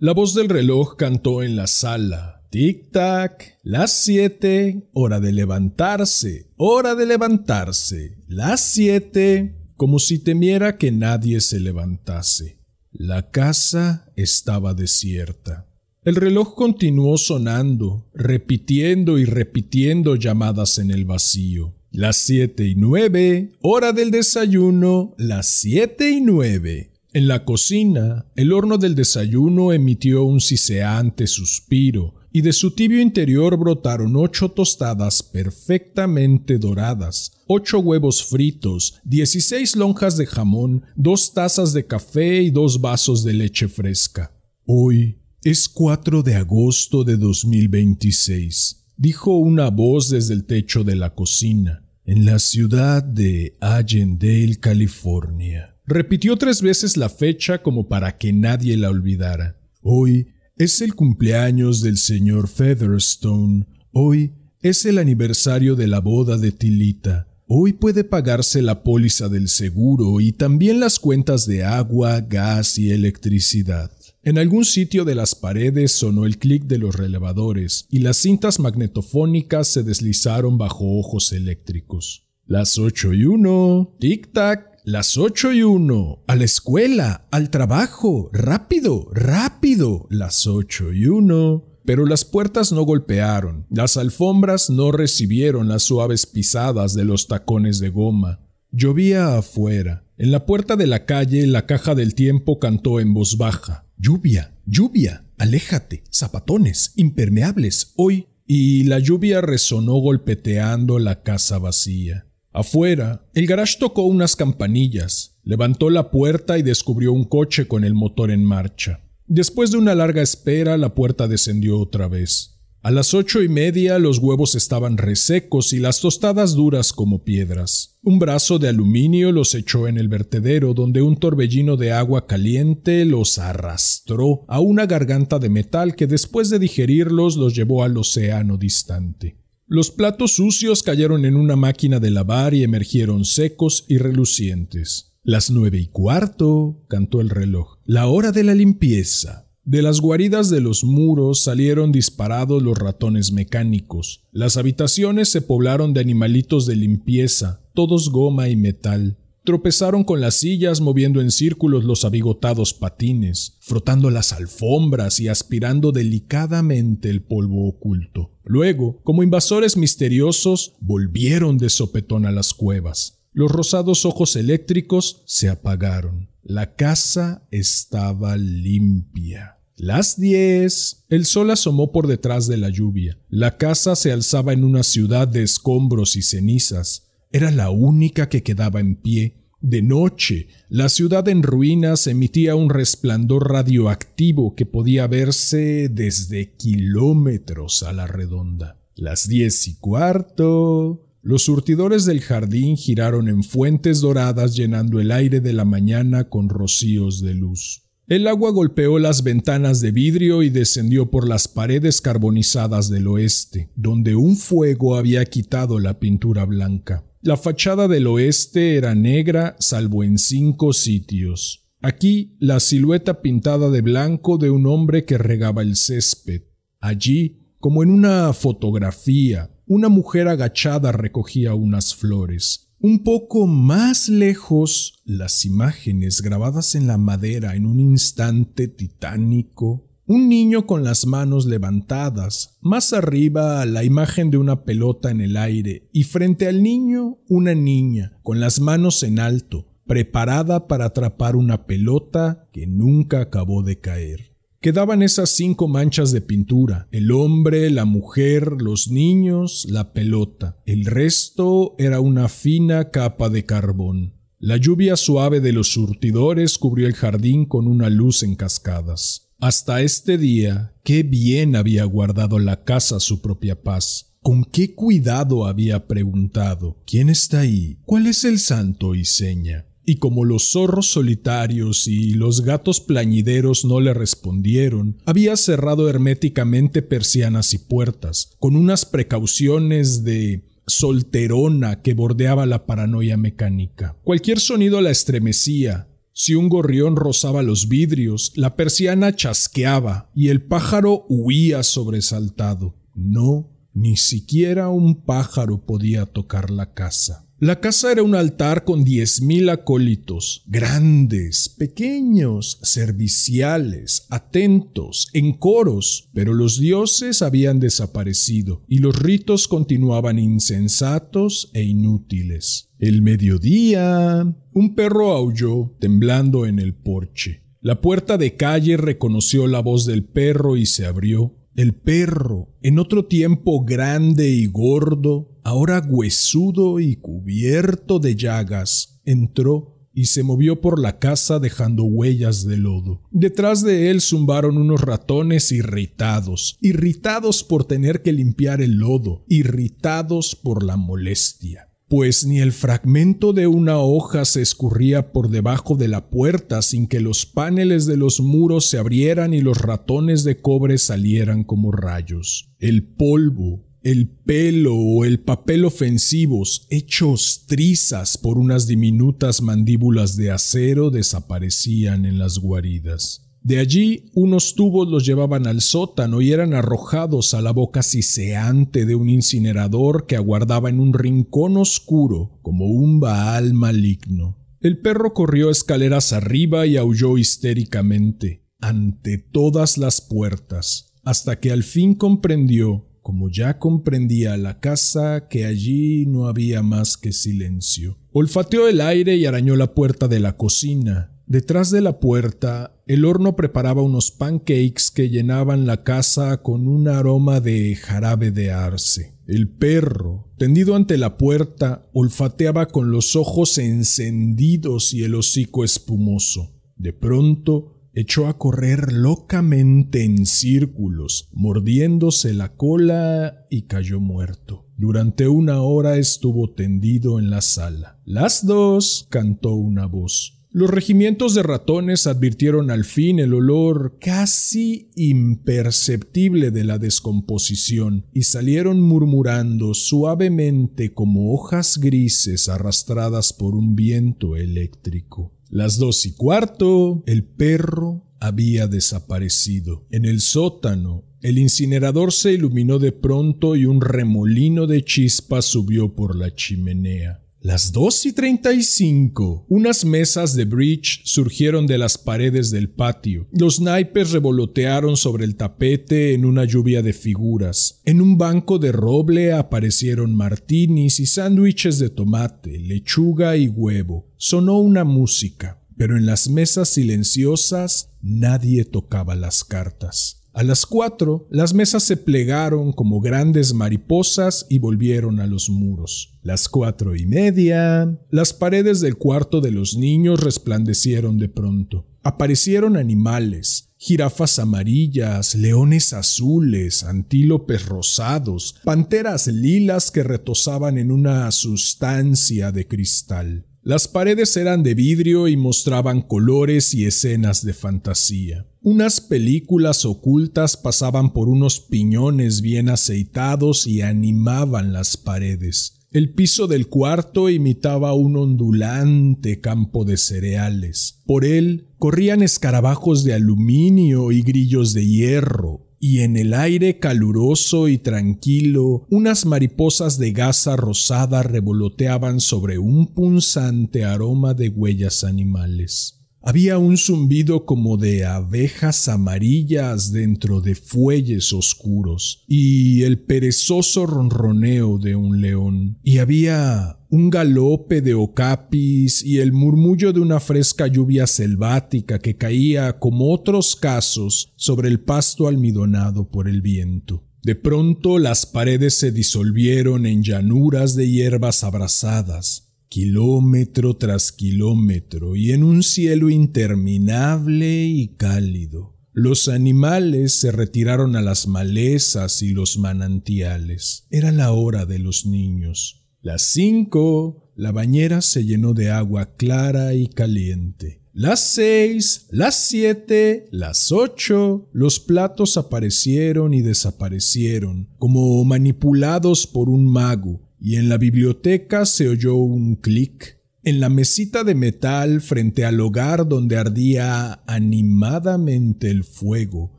La voz del reloj cantó en la sala. Tic-tac, las siete, hora de levantarse, hora de levantarse, las siete, como si temiera que nadie se levantase. La casa estaba desierta. El reloj continuó sonando, repitiendo y repitiendo llamadas en el vacío. Las siete y nueve, hora del desayuno, las siete y nueve. En la cocina, el horno del desayuno emitió un siseante suspiro, y de su tibio interior brotaron ocho tostadas perfectamente doradas, ocho huevos fritos, dieciséis lonjas de jamón, dos tazas de café y dos vasos de leche fresca. Hoy es 4 de agosto de 2026, dijo una voz desde el techo de la cocina, en la ciudad de Allendale, California. Repitió tres veces la fecha como para que nadie la olvidara. Hoy es el cumpleaños del señor Featherstone. Hoy es el aniversario de la boda de Tilita. Hoy puede pagarse la póliza del seguro y también las cuentas de agua, gas y electricidad. En algún sitio de las paredes sonó el clic de los relevadores y las cintas magnetofónicas se deslizaron bajo ojos eléctricos. Las ocho y uno. Tic-tac. Las ocho y uno. A la escuela, al trabajo. Rápido, rápido. Las ocho y uno. Pero las puertas no golpearon, las alfombras no recibieron las suaves pisadas de los tacones de goma. Llovía afuera. En la puerta de la calle la caja del tiempo cantó en voz baja. Lluvia, lluvia, aléjate, zapatones, impermeables, hoy. Y la lluvia resonó golpeteando la casa vacía. Afuera, el garage tocó unas campanillas, levantó la puerta y descubrió un coche con el motor en marcha. Después de una larga espera, la puerta descendió otra vez. A las ocho y media los huevos estaban resecos y las tostadas duras como piedras. Un brazo de aluminio los echó en el vertedero, donde un torbellino de agua caliente los arrastró a una garganta de metal que después de digerirlos los llevó al océano distante. Los platos sucios cayeron en una máquina de lavar y emergieron secos y relucientes. Las nueve y cuarto, cantó el reloj. La hora de la limpieza. De las guaridas de los muros salieron disparados los ratones mecánicos. Las habitaciones se poblaron de animalitos de limpieza, todos goma y metal. Tropezaron con las sillas moviendo en círculos los abigotados patines, frotando las alfombras y aspirando delicadamente el polvo oculto. Luego, como invasores misteriosos, volvieron de sopetón a las cuevas. Los rosados ojos eléctricos se apagaron. La casa estaba limpia. Las diez. El sol asomó por detrás de la lluvia. La casa se alzaba en una ciudad de escombros y cenizas. Era la única que quedaba en pie, de noche, la ciudad en ruinas emitía un resplandor radioactivo que podía verse desde kilómetros a la redonda. Las diez y cuarto. Los surtidores del jardín giraron en fuentes doradas llenando el aire de la mañana con rocíos de luz. El agua golpeó las ventanas de vidrio y descendió por las paredes carbonizadas del oeste, donde un fuego había quitado la pintura blanca. La fachada del oeste era negra salvo en cinco sitios. Aquí la silueta pintada de blanco de un hombre que regaba el césped. Allí, como en una fotografía, una mujer agachada recogía unas flores. Un poco más lejos, las imágenes grabadas en la madera en un instante titánico un niño con las manos levantadas, más arriba la imagen de una pelota en el aire y frente al niño una niña con las manos en alto, preparada para atrapar una pelota que nunca acabó de caer. Quedaban esas cinco manchas de pintura, el hombre, la mujer, los niños, la pelota. El resto era una fina capa de carbón. La lluvia suave de los surtidores cubrió el jardín con una luz en cascadas. Hasta este día, qué bien había guardado la casa su propia paz. Con qué cuidado había preguntado ¿Quién está ahí? ¿Cuál es el santo y seña? Y como los zorros solitarios y los gatos plañideros no le respondieron, había cerrado herméticamente persianas y puertas, con unas precauciones de solterona que bordeaba la paranoia mecánica. Cualquier sonido la estremecía. Si un gorrión rozaba los vidrios, la persiana chasqueaba y el pájaro huía sobresaltado. No, ni siquiera un pájaro podía tocar la casa. La casa era un altar con diez mil acólitos, grandes, pequeños, serviciales, atentos, en coros, pero los dioses habían desaparecido y los ritos continuaban insensatos e inútiles. El mediodía. Un perro aulló, temblando en el porche. La puerta de calle reconoció la voz del perro y se abrió. El perro, en otro tiempo grande y gordo, ahora huesudo y cubierto de llagas, entró y se movió por la casa dejando huellas de lodo. Detrás de él zumbaron unos ratones irritados, irritados por tener que limpiar el lodo, irritados por la molestia pues ni el fragmento de una hoja se escurría por debajo de la puerta sin que los paneles de los muros se abrieran y los ratones de cobre salieran como rayos. El polvo, el pelo o el papel ofensivos, hechos trizas por unas diminutas mandíbulas de acero, desaparecían en las guaridas. De allí unos tubos los llevaban al sótano y eran arrojados a la boca siseante de un incinerador que aguardaba en un rincón oscuro como un baal maligno. El perro corrió escaleras arriba y aulló histéricamente ante todas las puertas, hasta que al fin comprendió, como ya comprendía la casa, que allí no había más que silencio. Olfateó el aire y arañó la puerta de la cocina, Detrás de la puerta, el horno preparaba unos pancakes que llenaban la casa con un aroma de jarabe de arce. El perro, tendido ante la puerta, olfateaba con los ojos encendidos y el hocico espumoso. De pronto, echó a correr locamente en círculos, mordiéndose la cola y cayó muerto. Durante una hora estuvo tendido en la sala. Las dos, cantó una voz. Los regimientos de ratones advirtieron al fin el olor casi imperceptible de la descomposición y salieron murmurando suavemente como hojas grises arrastradas por un viento eléctrico. Las dos y cuarto, el perro había desaparecido. En el sótano, el incinerador se iluminó de pronto y un remolino de chispas subió por la chimenea. Las dos y treinta y cinco. Unas mesas de bridge surgieron de las paredes del patio. Los naipes revolotearon sobre el tapete en una lluvia de figuras. En un banco de roble aparecieron martinis y sándwiches de tomate, lechuga y huevo. Sonó una música, pero en las mesas silenciosas nadie tocaba las cartas. A las cuatro, las mesas se plegaron como grandes mariposas y volvieron a los muros. Las cuatro y media, las paredes del cuarto de los niños resplandecieron de pronto. Aparecieron animales, jirafas amarillas, leones azules, antílopes rosados, panteras lilas que retosaban en una sustancia de cristal. Las paredes eran de vidrio y mostraban colores y escenas de fantasía. Unas películas ocultas pasaban por unos piñones bien aceitados y animaban las paredes. El piso del cuarto imitaba un ondulante campo de cereales. Por él corrían escarabajos de aluminio y grillos de hierro, y en el aire caluroso y tranquilo unas mariposas de gasa rosada revoloteaban sobre un punzante aroma de huellas animales. Había un zumbido como de abejas amarillas dentro de fuelles oscuros y el perezoso ronroneo de un león. Y había un galope de ocapis y el murmullo de una fresca lluvia selvática que caía, como otros casos, sobre el pasto almidonado por el viento. De pronto las paredes se disolvieron en llanuras de hierbas abrasadas, kilómetro tras kilómetro y en un cielo interminable y cálido. Los animales se retiraron a las malezas y los manantiales. Era la hora de los niños. Las cinco, la bañera se llenó de agua clara y caliente. Las seis, las siete, las ocho, los platos aparecieron y desaparecieron, como manipulados por un mago, y en la biblioteca se oyó un clic. En la mesita de metal frente al hogar donde ardía animadamente el fuego,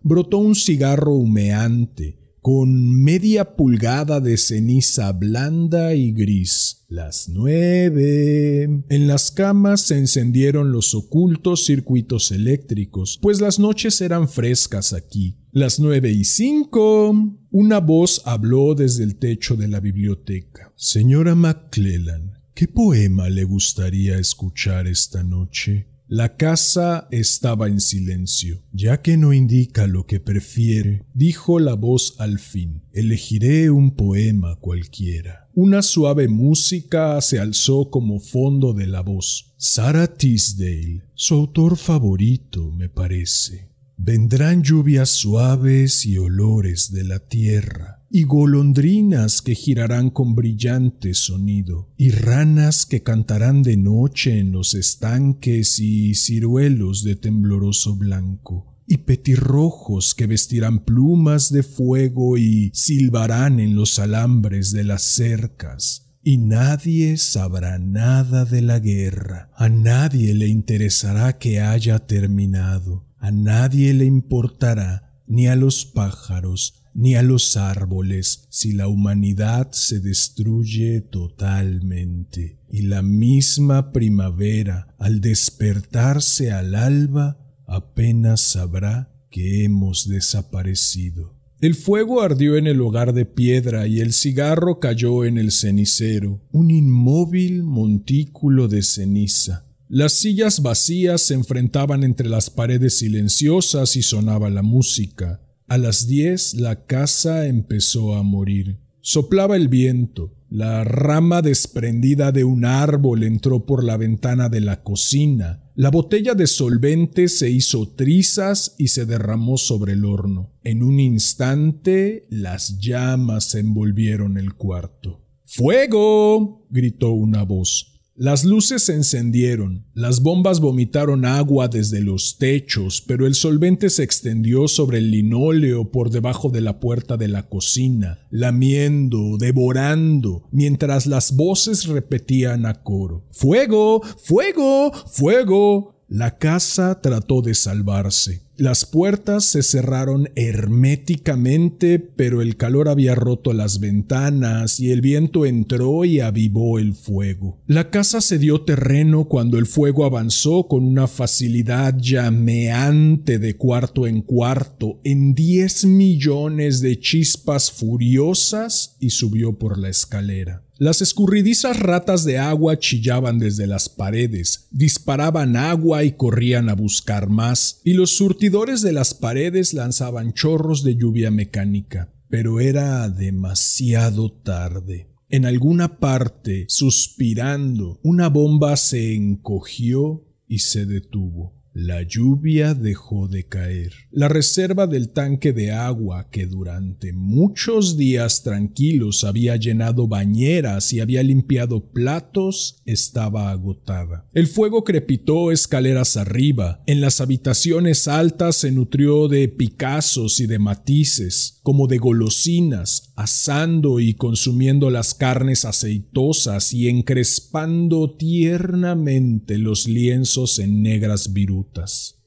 brotó un cigarro humeante, con media pulgada de ceniza blanda y gris. Las nueve. En las camas se encendieron los ocultos circuitos eléctricos, pues las noches eran frescas aquí. Las nueve y cinco. Una voz habló desde el techo de la biblioteca. Señora McClellan, ¿qué poema le gustaría escuchar esta noche? La casa estaba en silencio. Ya que no indica lo que prefiere, dijo la voz al fin, elegiré un poema cualquiera. Una suave música se alzó como fondo de la voz. Sarah Tisdale, su autor favorito, me parece. Vendrán lluvias suaves y olores de la tierra y golondrinas que girarán con brillante sonido, y ranas que cantarán de noche en los estanques y ciruelos de tembloroso blanco, y petirrojos que vestirán plumas de fuego y silbarán en los alambres de las cercas, y nadie sabrá nada de la guerra, a nadie le interesará que haya terminado, a nadie le importará, ni a los pájaros, ni a los árboles si la humanidad se destruye totalmente. Y la misma primavera, al despertarse al alba, apenas sabrá que hemos desaparecido. El fuego ardió en el hogar de piedra y el cigarro cayó en el cenicero, un inmóvil montículo de ceniza. Las sillas vacías se enfrentaban entre las paredes silenciosas y sonaba la música. A las diez la casa empezó a morir. Soplaba el viento. La rama desprendida de un árbol entró por la ventana de la cocina. La botella de solvente se hizo trizas y se derramó sobre el horno. En un instante las llamas envolvieron el cuarto. ¡Fuego! gritó una voz. Las luces se encendieron, las bombas vomitaron agua desde los techos, pero el solvente se extendió sobre el linóleo por debajo de la puerta de la cocina, lamiendo, devorando, mientras las voces repetían a coro Fuego, fuego, fuego. La casa trató de salvarse. Las puertas se cerraron herméticamente, pero el calor había roto las ventanas y el viento entró y avivó el fuego. La casa se dio terreno cuando el fuego avanzó con una facilidad llameante de cuarto en cuarto en diez millones de chispas furiosas y subió por la escalera. Las escurridizas ratas de agua chillaban desde las paredes, disparaban agua y corrían a buscar más, y los surtidores de las paredes lanzaban chorros de lluvia mecánica. Pero era demasiado tarde. En alguna parte, suspirando, una bomba se encogió y se detuvo. La lluvia dejó de caer. La reserva del tanque de agua que durante muchos días tranquilos había llenado bañeras y había limpiado platos estaba agotada. El fuego crepitó escaleras arriba. En las habitaciones altas se nutrió de picazos y de matices, como de golosinas, asando y consumiendo las carnes aceitosas y encrespando tiernamente los lienzos en negras virutas.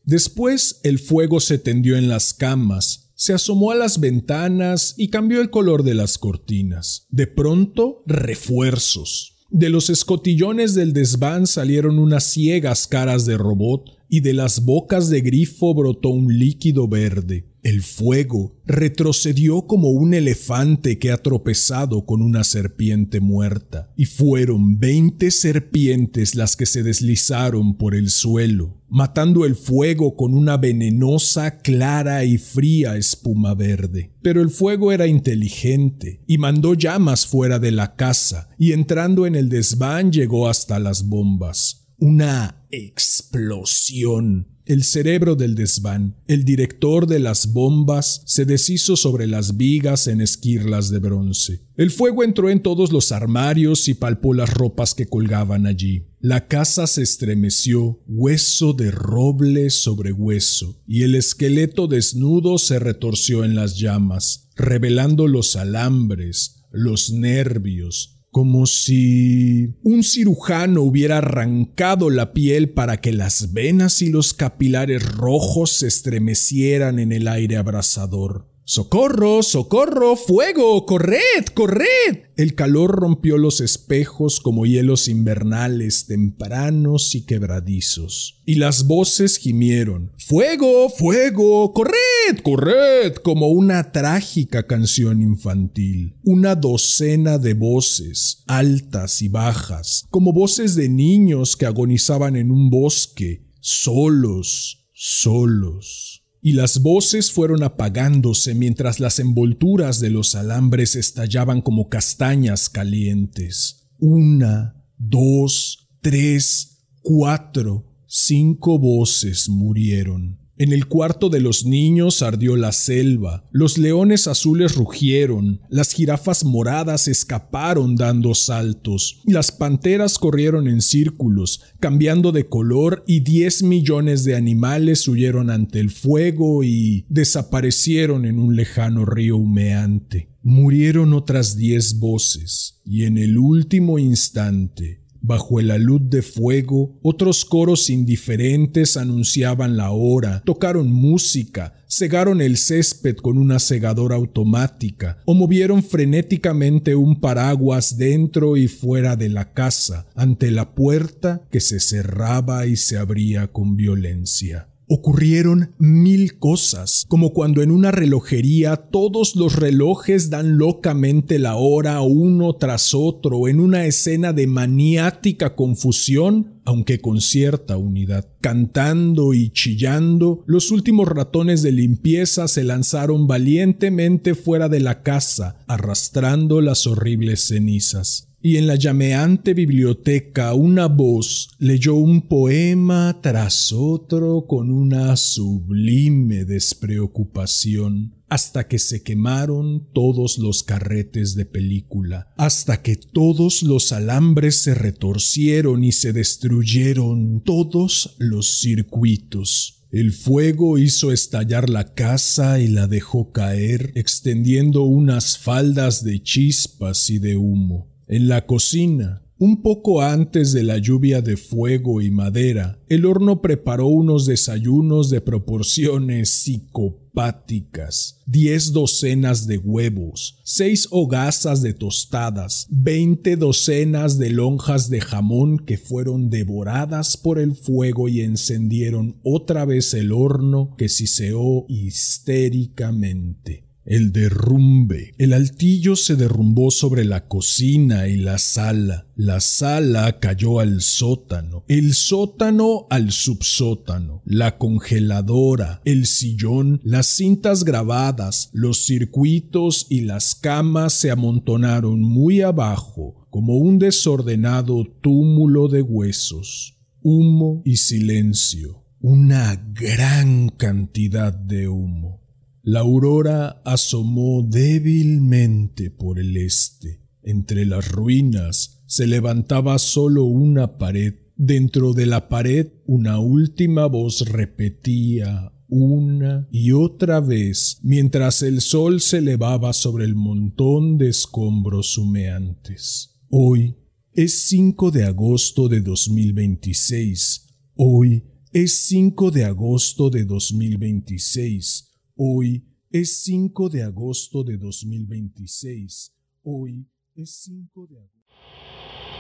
Después el fuego se tendió en las camas, se asomó a las ventanas y cambió el color de las cortinas. De pronto, refuerzos. De los escotillones del desván salieron unas ciegas caras de robot y de las bocas de grifo brotó un líquido verde. El fuego retrocedió como un elefante que ha tropezado con una serpiente muerta, y fueron veinte serpientes las que se deslizaron por el suelo, matando el fuego con una venenosa, clara y fría espuma verde. Pero el fuego era inteligente y mandó llamas fuera de la casa, y entrando en el desván llegó hasta las bombas. Una explosión El cerebro del desván, el director de las bombas, se deshizo sobre las vigas en esquirlas de bronce. El fuego entró en todos los armarios y palpó las ropas que colgaban allí. La casa se estremeció, hueso de roble sobre hueso, y el esqueleto desnudo se retorció en las llamas, revelando los alambres, los nervios, como si un cirujano hubiera arrancado la piel para que las venas y los capilares rojos se estremecieran en el aire abrasador. ¡Socorro! ¡Socorro! ¡Fuego! ¡Corred! ¡Corred! El calor rompió los espejos como hielos invernales tempranos y quebradizos, y las voces gimieron ¡Fuego! ¡Fuego! ¡Corred! ¡Corred! como una trágica canción infantil. Una docena de voces, altas y bajas, como voces de niños que agonizaban en un bosque, solos, solos y las voces fueron apagándose mientras las envolturas de los alambres estallaban como castañas calientes. Una, dos, tres, cuatro, cinco voces murieron. En el cuarto de los niños ardió la selva, los leones azules rugieron, las jirafas moradas escaparon dando saltos, las panteras corrieron en círculos, cambiando de color y diez millones de animales huyeron ante el fuego y desaparecieron en un lejano río humeante. Murieron otras diez voces, y en el último instante Bajo el alud de fuego, otros coros indiferentes anunciaban la hora, tocaron música, cegaron el césped con una segadora automática o movieron frenéticamente un paraguas dentro y fuera de la casa ante la puerta que se cerraba y se abría con violencia. Ocurrieron mil cosas, como cuando en una relojería todos los relojes dan locamente la hora uno tras otro en una escena de maniática confusión, aunque con cierta unidad. Cantando y chillando, los últimos ratones de limpieza se lanzaron valientemente fuera de la casa, arrastrando las horribles cenizas y en la llameante biblioteca una voz leyó un poema tras otro con una sublime despreocupación, hasta que se quemaron todos los carretes de película, hasta que todos los alambres se retorcieron y se destruyeron todos los circuitos. El fuego hizo estallar la casa y la dejó caer, extendiendo unas faldas de chispas y de humo. En la cocina, un poco antes de la lluvia de fuego y madera, el horno preparó unos desayunos de proporciones psicopáticas. Diez docenas de huevos, seis hogazas de tostadas, veinte docenas de lonjas de jamón que fueron devoradas por el fuego y encendieron otra vez el horno que siseó histéricamente. El derrumbe. El altillo se derrumbó sobre la cocina y la sala. La sala cayó al sótano. El sótano al subsótano. La congeladora, el sillón, las cintas grabadas, los circuitos y las camas se amontonaron muy abajo como un desordenado túmulo de huesos. Humo y silencio. Una gran cantidad de humo. La aurora asomó débilmente por el este. Entre las ruinas se levantaba solo una pared. Dentro de la pared una última voz repetía una y otra vez mientras el sol se elevaba sobre el montón de escombros humeantes. Hoy es 5 de agosto de 2026. Hoy es 5 de agosto de 2026 Hoy es 5 de agosto de 2026. Hoy es 5 de agosto.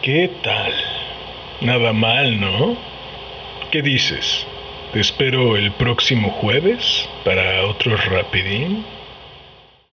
¿Qué tal? Nada mal, ¿no? ¿Qué dices? ¿Te espero el próximo jueves para otro rapidín?